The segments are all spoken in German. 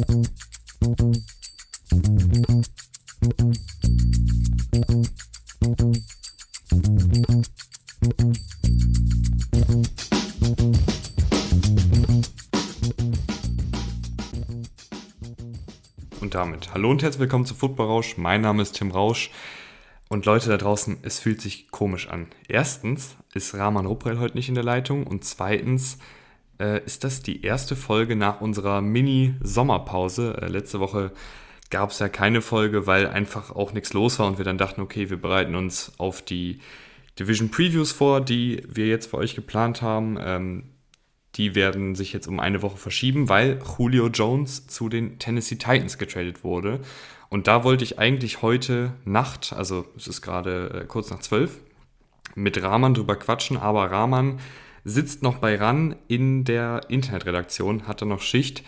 Und damit hallo und herzlich willkommen zu Football Rausch. Mein Name ist Tim Rausch. Und Leute da draußen, es fühlt sich komisch an. Erstens ist Rahman Ruprell heute nicht in der Leitung und zweitens äh, ist das die erste Folge nach unserer Mini-Sommerpause. Äh, letzte Woche gab es ja keine Folge, weil einfach auch nichts los war und wir dann dachten, okay, wir bereiten uns auf die Division Previews vor, die wir jetzt für euch geplant haben. Ähm, die werden sich jetzt um eine Woche verschieben, weil Julio Jones zu den Tennessee Titans getradet wurde. Und da wollte ich eigentlich heute Nacht, also es ist gerade äh, kurz nach zwölf, mit Rahman drüber quatschen, aber Rahman sitzt noch bei RAN in der Internetredaktion, hat da noch Schicht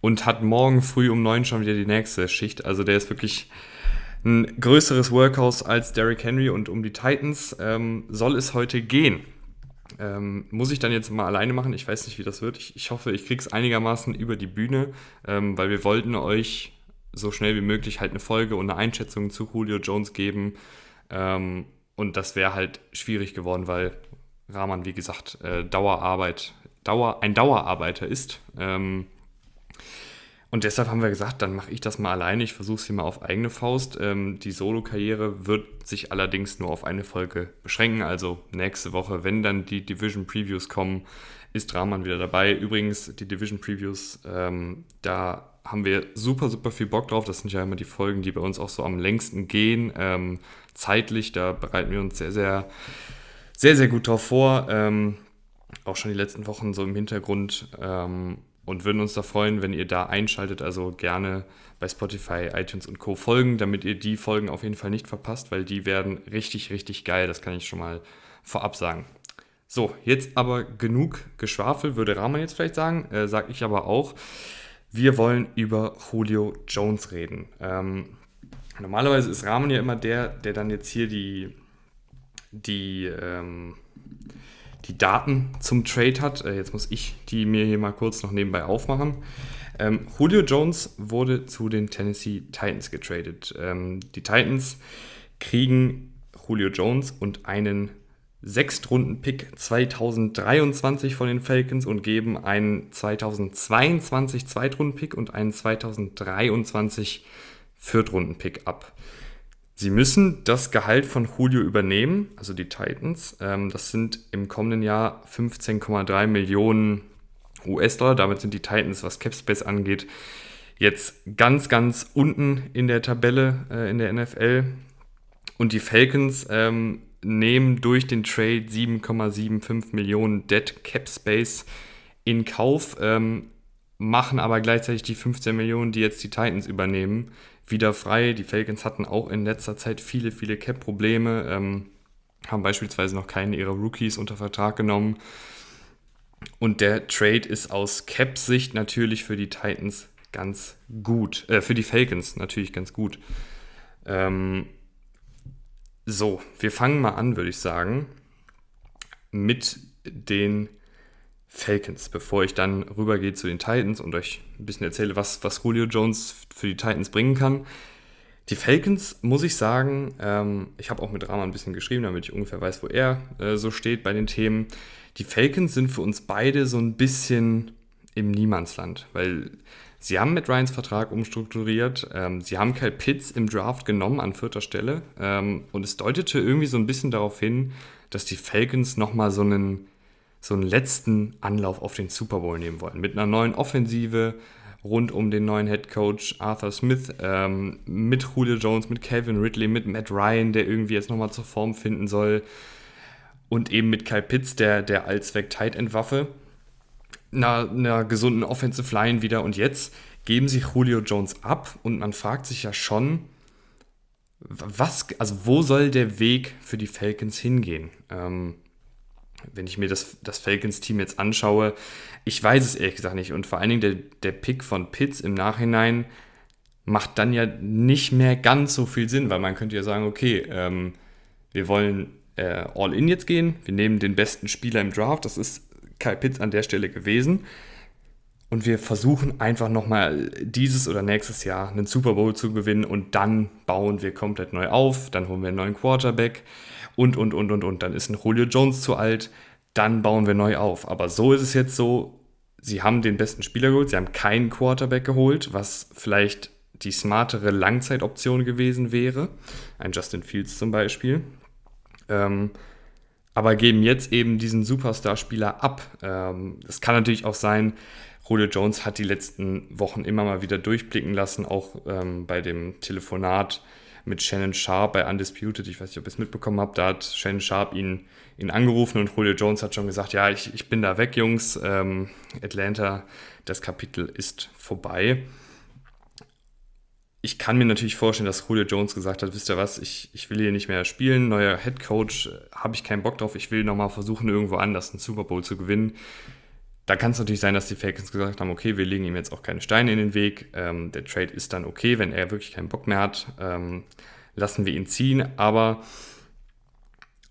und hat morgen früh um neun schon wieder die nächste Schicht. Also der ist wirklich ein größeres Workhouse als Derrick Henry und um die Titans ähm, soll es heute gehen. Ähm, muss ich dann jetzt mal alleine machen? Ich weiß nicht, wie das wird. Ich, ich hoffe, ich kriege es einigermaßen über die Bühne, ähm, weil wir wollten euch so schnell wie möglich halt eine Folge und eine Einschätzung zu Julio Jones geben. Ähm, und das wäre halt schwierig geworden, weil Rahman, wie gesagt, äh, Dauerarbeit, Dauer, ein Dauerarbeiter ist. Ähm, und deshalb haben wir gesagt, dann mache ich das mal alleine. Ich versuche es hier mal auf eigene Faust. Ähm, die Solo-Karriere wird sich allerdings nur auf eine Folge beschränken. Also nächste Woche, wenn dann die Division Previews kommen, ist Rahman wieder dabei. Übrigens, die Division Previews, ähm, da haben wir super, super viel Bock drauf. Das sind ja immer die Folgen, die bei uns auch so am längsten gehen. Ähm, zeitlich, da bereiten wir uns sehr, sehr, sehr, sehr gut drauf vor. Ähm, auch schon die letzten Wochen so im Hintergrund. Ähm, und würden uns da freuen, wenn ihr da einschaltet. Also gerne bei Spotify, iTunes und Co. folgen, damit ihr die Folgen auf jeden Fall nicht verpasst, weil die werden richtig, richtig geil. Das kann ich schon mal vorab sagen. So, jetzt aber genug Geschwafel, würde Rahman jetzt vielleicht sagen, äh, sage ich aber auch. Wir wollen über Julio Jones reden. Ähm, normalerweise ist Rahman ja immer der, der dann jetzt hier die, die ähm, die Daten zum Trade hat. Äh, jetzt muss ich die mir hier mal kurz noch nebenbei aufmachen. Ähm, Julio Jones wurde zu den Tennessee Titans getradet. Ähm, die Titans kriegen Julio Jones und einen Sechstrunden-Pick 2023 von den Falcons und geben einen 2022 Zweitrunden-Pick und einen 2023 Viertrunden-Pick ab. Sie müssen das Gehalt von Julio übernehmen, also die Titans. Ähm, das sind im kommenden Jahr 15,3 Millionen US-Dollar. Damit sind die Titans, was Capspace angeht, jetzt ganz, ganz unten in der Tabelle äh, in der NFL. Und die Falcons ähm, nehmen durch den Trade 7,75 Millionen Dead Cap Space in Kauf, ähm, machen aber gleichzeitig die 15 Millionen, die jetzt die Titans übernehmen, wieder frei. Die Falcons hatten auch in letzter Zeit viele, viele Cap-Probleme, ähm, haben beispielsweise noch keinen ihrer Rookies unter Vertrag genommen. Und der Trade ist aus Cap-Sicht natürlich für die Titans ganz gut, äh, für die Falcons natürlich ganz gut. Ähm, so, wir fangen mal an, würde ich sagen, mit den Falcons, bevor ich dann rübergehe zu den Titans und euch ein bisschen erzähle, was, was Julio Jones für die Titans bringen kann. Die Falcons, muss ich sagen, ähm, ich habe auch mit Rama ein bisschen geschrieben, damit ich ungefähr weiß, wo er äh, so steht bei den Themen. Die Falcons sind für uns beide so ein bisschen im Niemandsland, weil sie haben mit Ryans Vertrag umstrukturiert, ähm, sie haben Kyle Pitts im Draft genommen an vierter Stelle ähm, und es deutete irgendwie so ein bisschen darauf hin, dass die Falcons nochmal so einen so einen letzten Anlauf auf den Super Bowl nehmen wollen. Mit einer neuen Offensive rund um den neuen Head Coach Arthur Smith, ähm, mit Julio Jones, mit Calvin Ridley, mit Matt Ryan, der irgendwie jetzt nochmal zur Form finden soll. Und eben mit Kyle Pitts, der, der allzweck Tight End Waffe. Einer, einer gesunden Offensive Line wieder. Und jetzt geben sie Julio Jones ab und man fragt sich ja schon, was, also wo soll der Weg für die Falcons hingehen? Ähm, wenn ich mir das, das Falcons-Team jetzt anschaue, ich weiß es ehrlich gesagt nicht. Und vor allen Dingen der, der Pick von Pitts im Nachhinein macht dann ja nicht mehr ganz so viel Sinn, weil man könnte ja sagen, okay, ähm, wir wollen äh, All-In jetzt gehen, wir nehmen den besten Spieler im Draft, das ist Kyle Pitts an der Stelle gewesen. und wir versuchen einfach nochmal dieses oder nächstes Jahr einen Super Bowl zu gewinnen und dann bauen wir komplett neu auf, dann holen wir einen neuen Quarterback und, und, und, und, und. Dann ist ein Julio Jones zu alt, dann bauen wir neu auf. Aber so ist es jetzt so, sie haben den besten Spieler geholt, sie haben keinen Quarterback geholt, was vielleicht die smartere Langzeitoption gewesen wäre. Ein Justin Fields zum Beispiel. Ähm, aber geben jetzt eben diesen Superstar-Spieler ab. Ähm, es kann natürlich auch sein, Julio Jones hat die letzten Wochen immer mal wieder durchblicken lassen, auch ähm, bei dem Telefonat mit Shannon Sharp bei Undisputed. Ich weiß nicht, ob ihr es mitbekommen habt. Da hat Shannon Sharp ihn, ihn angerufen und Julio Jones hat schon gesagt: Ja, ich, ich bin da weg, Jungs. Ähm, Atlanta, das Kapitel ist vorbei. Ich kann mir natürlich vorstellen, dass Julio Jones gesagt hat: Wisst ihr was, ich, ich will hier nicht mehr spielen. Neuer Head Coach, äh, habe ich keinen Bock drauf. Ich will nochmal versuchen, irgendwo anders einen Super Bowl zu gewinnen da kann es natürlich sein, dass die Falcons gesagt haben, okay, wir legen ihm jetzt auch keine Steine in den Weg. Ähm, der Trade ist dann okay, wenn er wirklich keinen Bock mehr hat, ähm, lassen wir ihn ziehen. Aber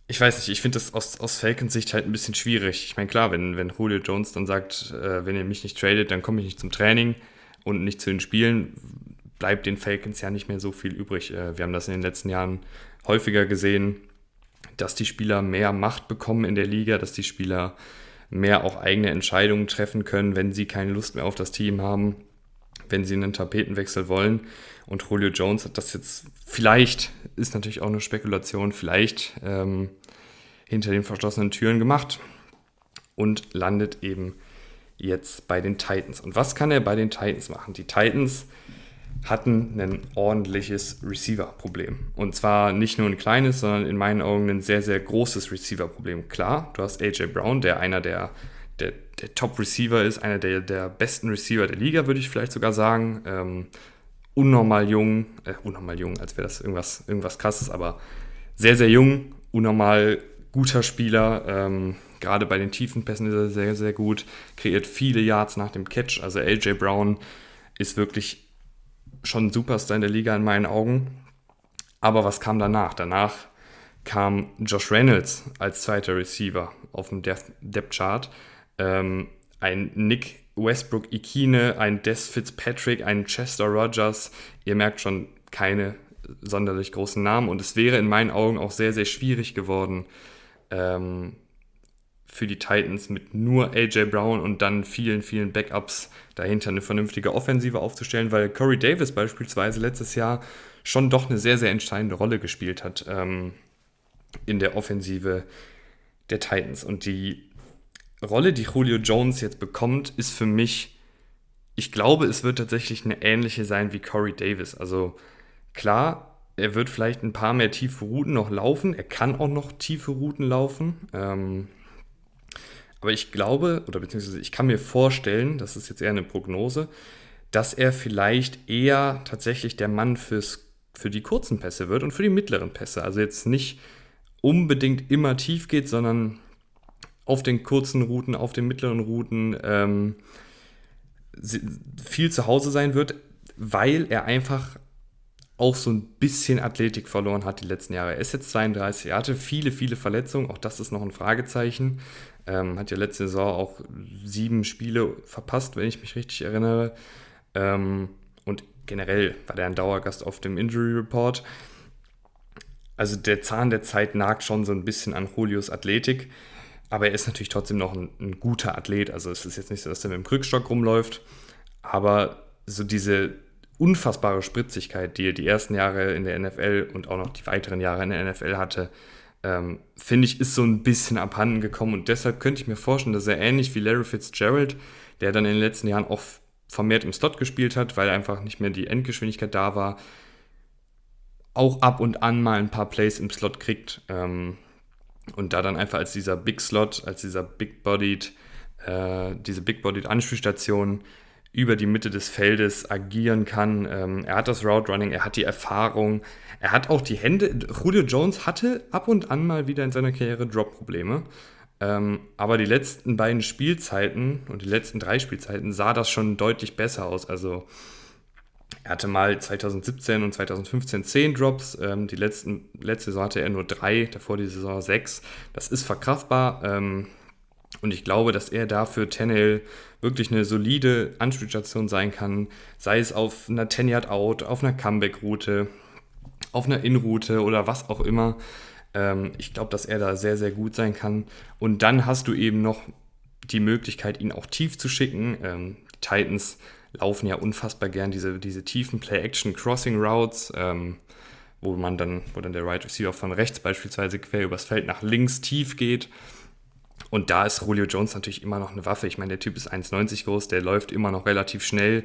ich weiß nicht, ich finde das aus, aus Falcons Sicht halt ein bisschen schwierig. Ich meine, klar, wenn, wenn Julio Jones dann sagt, äh, wenn ihr mich nicht tradet, dann komme ich nicht zum Training und nicht zu den Spielen, bleibt den Falcons ja nicht mehr so viel übrig. Äh, wir haben das in den letzten Jahren häufiger gesehen, dass die Spieler mehr Macht bekommen in der Liga, dass die Spieler mehr auch eigene Entscheidungen treffen können, wenn sie keine Lust mehr auf das Team haben, wenn sie einen Tapetenwechsel wollen. Und Julio Jones hat das jetzt vielleicht, ist natürlich auch eine Spekulation, vielleicht ähm, hinter den verschlossenen Türen gemacht und landet eben jetzt bei den Titans. Und was kann er bei den Titans machen? Die Titans hatten ein ordentliches Receiver-Problem. Und zwar nicht nur ein kleines, sondern in meinen Augen ein sehr, sehr großes Receiver-Problem. Klar, du hast AJ Brown, der einer der, der, der Top-Receiver ist, einer der, der besten Receiver der Liga, würde ich vielleicht sogar sagen. Ähm, unnormal jung, äh, unnormal jung, als wäre das irgendwas, irgendwas krasses, aber sehr, sehr jung, unnormal guter Spieler. Ähm, gerade bei den tiefen Pässen ist er sehr, sehr gut, kreiert viele Yards nach dem Catch. Also AJ Brown ist wirklich schon Superstar in der Liga in meinen Augen. Aber was kam danach? Danach kam Josh Reynolds als zweiter Receiver auf dem Depth Chart. Ähm, ein Nick Westbrook Ikine, ein Des Fitzpatrick, ein Chester Rogers. Ihr merkt schon keine sonderlich großen Namen und es wäre in meinen Augen auch sehr, sehr schwierig geworden, ähm, für die Titans mit nur AJ Brown und dann vielen, vielen Backups dahinter eine vernünftige Offensive aufzustellen, weil Corey Davis beispielsweise letztes Jahr schon doch eine sehr, sehr entscheidende Rolle gespielt hat ähm, in der Offensive der Titans. Und die Rolle, die Julio Jones jetzt bekommt, ist für mich, ich glaube, es wird tatsächlich eine ähnliche sein wie Corey Davis. Also klar, er wird vielleicht ein paar mehr tiefe Routen noch laufen. Er kann auch noch tiefe Routen laufen. Ähm, aber ich glaube, oder beziehungsweise ich kann mir vorstellen, das ist jetzt eher eine Prognose, dass er vielleicht eher tatsächlich der Mann fürs, für die kurzen Pässe wird und für die mittleren Pässe. Also jetzt nicht unbedingt immer tief geht, sondern auf den kurzen Routen, auf den mittleren Routen ähm, viel zu Hause sein wird, weil er einfach auch so ein bisschen Athletik verloren hat die letzten Jahre. Er ist jetzt 32, er hatte viele, viele Verletzungen, auch das ist noch ein Fragezeichen. Ähm, hat ja letzte Saison auch sieben Spiele verpasst, wenn ich mich richtig erinnere. Ähm, und generell war der ein Dauergast auf dem Injury Report. Also der Zahn der Zeit nagt schon so ein bisschen an Julius Athletik. Aber er ist natürlich trotzdem noch ein, ein guter Athlet. Also es ist jetzt nicht so, dass er mit dem Krückstock rumläuft. Aber so diese unfassbare Spritzigkeit, die er die ersten Jahre in der NFL und auch noch die weiteren Jahre in der NFL hatte, ähm, finde ich, ist so ein bisschen abhanden gekommen. Und deshalb könnte ich mir vorstellen, dass er ähnlich wie Larry Fitzgerald, der dann in den letzten Jahren auch vermehrt im Slot gespielt hat, weil einfach nicht mehr die Endgeschwindigkeit da war, auch ab und an mal ein paar Plays im Slot kriegt. Ähm, und da dann einfach als dieser Big Slot, als dieser Big Bodied, äh, diese Big Bodied Anspielstation über die Mitte des Feldes agieren kann. Ähm, er hat das Route Running, er hat die Erfahrung, er hat auch die Hände. Julio Jones hatte ab und an mal wieder in seiner Karriere Drop-Probleme. Ähm, aber die letzten beiden Spielzeiten und die letzten drei Spielzeiten sah das schon deutlich besser aus. Also er hatte mal 2017 und 2015 10 Drops. Ähm, die letzten, letzte Saison hatte er nur drei, davor die Saison sechs. Das ist verkraftbar. Ähm, Und ich glaube, dass er dafür Tennell wirklich eine solide Anspielstation sein kann, sei es auf einer 10-Yard-Out, auf einer Comeback-Route, auf einer In-Route oder was auch immer. Ähm, ich glaube, dass er da sehr, sehr gut sein kann. Und dann hast du eben noch die Möglichkeit, ihn auch tief zu schicken. Ähm, die Titans laufen ja unfassbar gern diese, diese tiefen Play-Action-Crossing-Routes, ähm, wo man dann, wo dann der Right Receiver von rechts beispielsweise quer übers Feld nach links tief geht. Und da ist Julio Jones natürlich immer noch eine Waffe. Ich meine, der Typ ist 1,90 groß, der läuft immer noch relativ schnell.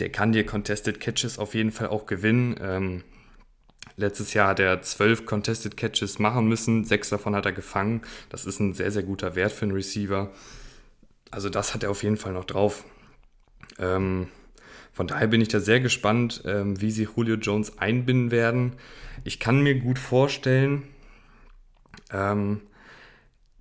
Der kann dir Contested Catches auf jeden Fall auch gewinnen. Ähm, letztes Jahr hat er zwölf Contested Catches machen müssen, sechs davon hat er gefangen. Das ist ein sehr, sehr guter Wert für einen Receiver. Also das hat er auf jeden Fall noch drauf. Ähm, von daher bin ich da sehr gespannt, ähm, wie sie Julio Jones einbinden werden. Ich kann mir gut vorstellen, ähm,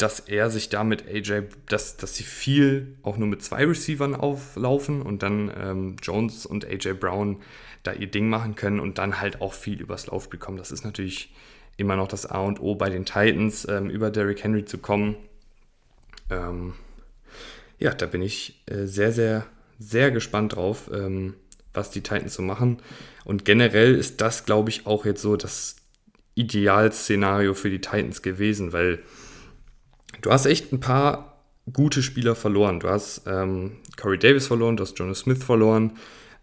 dass er sich damit AJ, dass, dass sie viel auch nur mit zwei Receivern auflaufen und dann ähm, Jones und AJ Brown da ihr Ding machen können und dann halt auch viel übers Laufspiel kommen. Das ist natürlich immer noch das A und O bei den Titans, ähm, über Derrick Henry zu kommen. Ähm, ja, da bin ich äh, sehr, sehr, sehr gespannt drauf, ähm, was die Titans so machen. Und generell ist das, glaube ich, auch jetzt so das Idealszenario für die Titans gewesen, weil du hast echt ein paar gute Spieler verloren. Du hast ähm, Corey Davis verloren, du hast Jonas Smith verloren,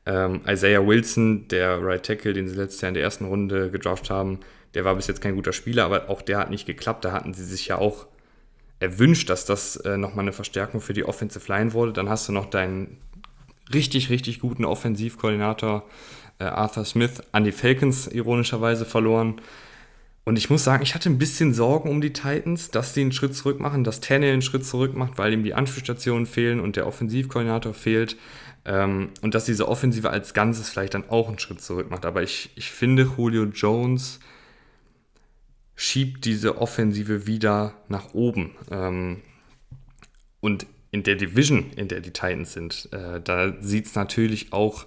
ähm, Isaiah Wilson, der Right Tackle, den sie letztes Jahr in der ersten Runde gedraft haben, der war bis jetzt kein guter Spieler, aber auch der hat nicht geklappt. Da hatten sie sich ja auch erwünscht, dass das äh, nochmal eine Verstärkung für die Offensive Line wurde. Dann hast du noch deinen richtig, richtig guten Offensivkoordinator äh, Arthur Smith an die Falcons ironischerweise verloren. Und ich muss sagen, ich hatte ein bisschen Sorgen um die Titans, dass sie einen Schritt zurück machen, dass Tannehill einen Schritt zurück macht, weil ihm die Anspielstationen fehlen und der Offensivkoordinator fehlt. Ähm, und dass diese Offensive als Ganzes vielleicht dann auch einen Schritt zurück macht. Aber ich, ich finde, Julio Jones schiebt diese Offensive wieder nach oben. Ähm, und in der Division, in der die Titans sind, äh, da sieht es natürlich auch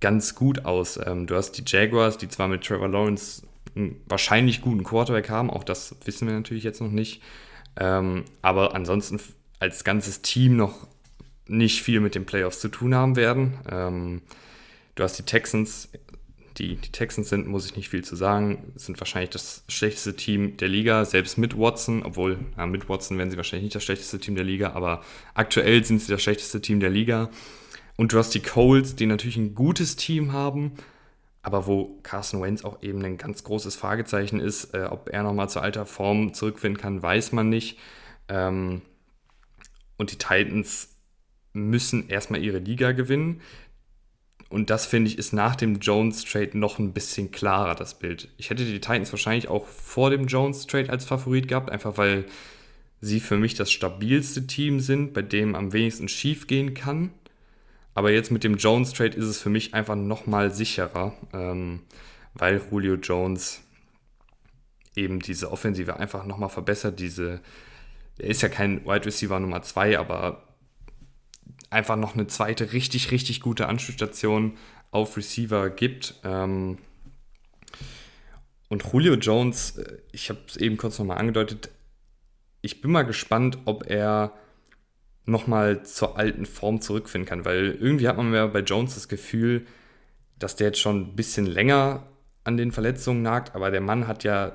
ganz gut aus. Ähm, du hast die Jaguars, die zwar mit Trevor Lawrence einen wahrscheinlich guten Quarterback haben. Auch das wissen wir natürlich jetzt noch nicht. Ähm, aber ansonsten als ganzes Team noch nicht viel mit den Playoffs zu tun haben werden. Ähm, du hast die Texans, die die Texans sind, muss ich nicht viel zu sagen, sind wahrscheinlich das schlechteste Team der Liga, selbst mit Watson, obwohl ja, mit Watson werden sie wahrscheinlich nicht das schlechteste Team der Liga, aber aktuell sind sie das schlechteste Team der Liga. Und du hast die Colts, die natürlich ein gutes Team haben, aber wo Carson Wentz auch eben ein ganz großes Fragezeichen ist, äh, ob er nochmal zur alter Form zurückfinden kann, weiß man nicht. Ähm, und die Titans müssen erstmal ihre Liga gewinnen. Und das finde ich ist nach dem Jones-Trade noch ein bisschen klarer, das Bild. Ich hätte die Titans wahrscheinlich auch vor dem Jones-Trade als Favorit gehabt, einfach weil sie für mich das stabilste Team sind, bei dem am wenigsten schief gehen kann. Aber jetzt mit dem Jones-Trade ist es für mich einfach nochmal sicherer, ähm, weil Julio Jones eben diese Offensive einfach nochmal verbessert. Diese, er ist ja kein Wide Receiver Nummer 2, aber einfach noch eine zweite richtig, richtig gute Anspielstation auf Receiver gibt. Ähm, und Julio Jones, äh, ich habe es eben kurz nochmal angedeutet, ich bin mal gespannt, ob er nochmal zur alten Form zurückfinden kann. Weil irgendwie hat man ja bei Jones das Gefühl, dass der jetzt schon ein bisschen länger an den Verletzungen nagt, aber der Mann hat ja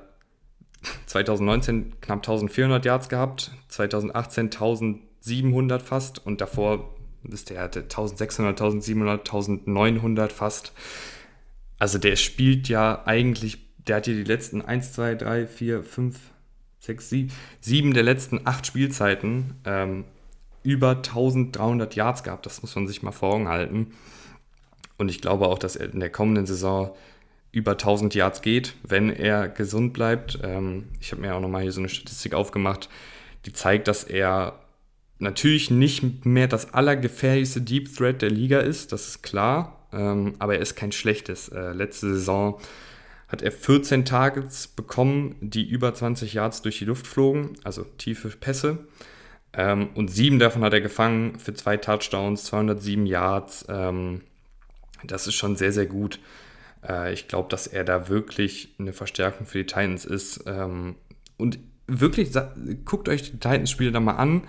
2019 knapp 1400 Yards gehabt, 2018 1700 fast und davor ist der hatte 1600, 1700, 1900 fast. Also der spielt ja eigentlich, der hat hier die letzten 1, 2, 3, 4, 5, 6, 7, 7 der letzten 8 Spielzeiten ähm, über 1300 Yards gehabt. Das muss man sich mal vor Augen halten. Und ich glaube auch, dass er in der kommenden Saison über 1000 Yards geht, wenn er gesund bleibt. Ähm, ich habe mir auch nochmal hier so eine Statistik aufgemacht, die zeigt, dass er natürlich nicht mehr das allergefährlichste Deep Threat der Liga ist, das ist klar, ähm, aber er ist kein schlechtes. Äh, letzte Saison hat er 14 Targets bekommen, die über 20 Yards durch die Luft flogen, also tiefe Pässe. Ähm, und sieben davon hat er gefangen für zwei Touchdowns, 207 Yards. Ähm, das ist schon sehr, sehr gut. Äh, ich glaube, dass er da wirklich eine Verstärkung für die Titans ist. Ähm, und wirklich, guckt euch die Titans-Spiele da mal an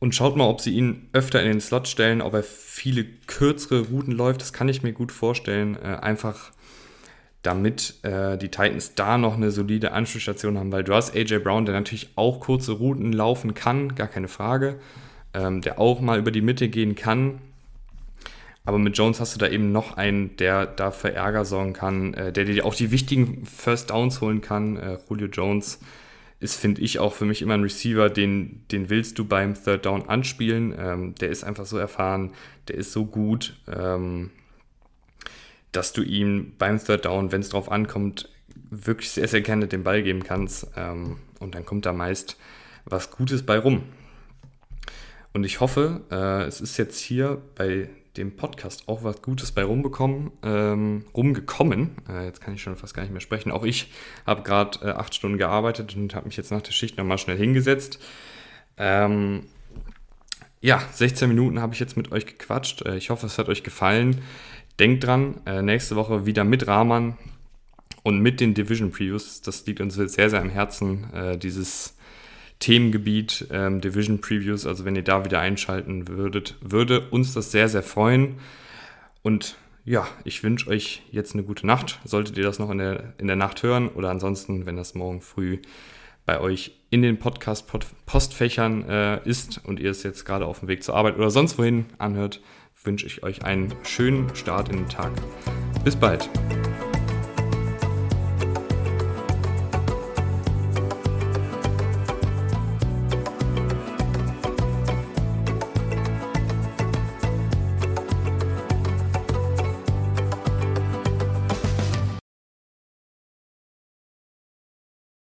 und schaut mal, ob sie ihn öfter in den Slot stellen, ob er viele kürzere Routen läuft. Das kann ich mir gut vorstellen. Äh, einfach damit äh, die Titans da noch eine solide Anschlussstation haben, weil du hast AJ Brown, der natürlich auch kurze Routen laufen kann, gar keine Frage, ähm, der auch mal über die Mitte gehen kann. Aber mit Jones hast du da eben noch einen, der da für Ärger sorgen kann, äh, der dir auch die wichtigen First Downs holen kann. Äh, Julio Jones ist, finde ich, auch für mich immer ein Receiver, den, den willst du beim Third Down anspielen. Ähm, der ist einfach so erfahren, der ist so gut. Ähm, dass du ihm beim Third Down, wenn es drauf ankommt, wirklich sehr, sehr gerne den Ball geben kannst. Ähm, und dann kommt da meist was Gutes bei rum. Und ich hoffe, äh, es ist jetzt hier bei dem Podcast auch was Gutes bei rumbekommen, ähm, rumgekommen. Äh, jetzt kann ich schon fast gar nicht mehr sprechen. Auch ich habe gerade äh, acht Stunden gearbeitet und habe mich jetzt nach der Schicht nochmal schnell hingesetzt. Ähm, ja, 16 Minuten habe ich jetzt mit euch gequatscht. Äh, ich hoffe, es hat euch gefallen. Denkt dran, äh, nächste Woche wieder mit Rahman und mit den Division Previews. Das liegt uns sehr, sehr am Herzen, äh, dieses Themengebiet ähm, Division Previews. Also wenn ihr da wieder einschalten würdet, würde uns das sehr, sehr freuen. Und ja, ich wünsche euch jetzt eine gute Nacht. Solltet ihr das noch in der, in der Nacht hören oder ansonsten, wenn das morgen früh bei euch in den Podcast-Postfächern äh, ist und ihr es jetzt gerade auf dem Weg zur Arbeit oder sonst wohin anhört, wünsche ich euch einen schönen Start in den Tag. Bis bald.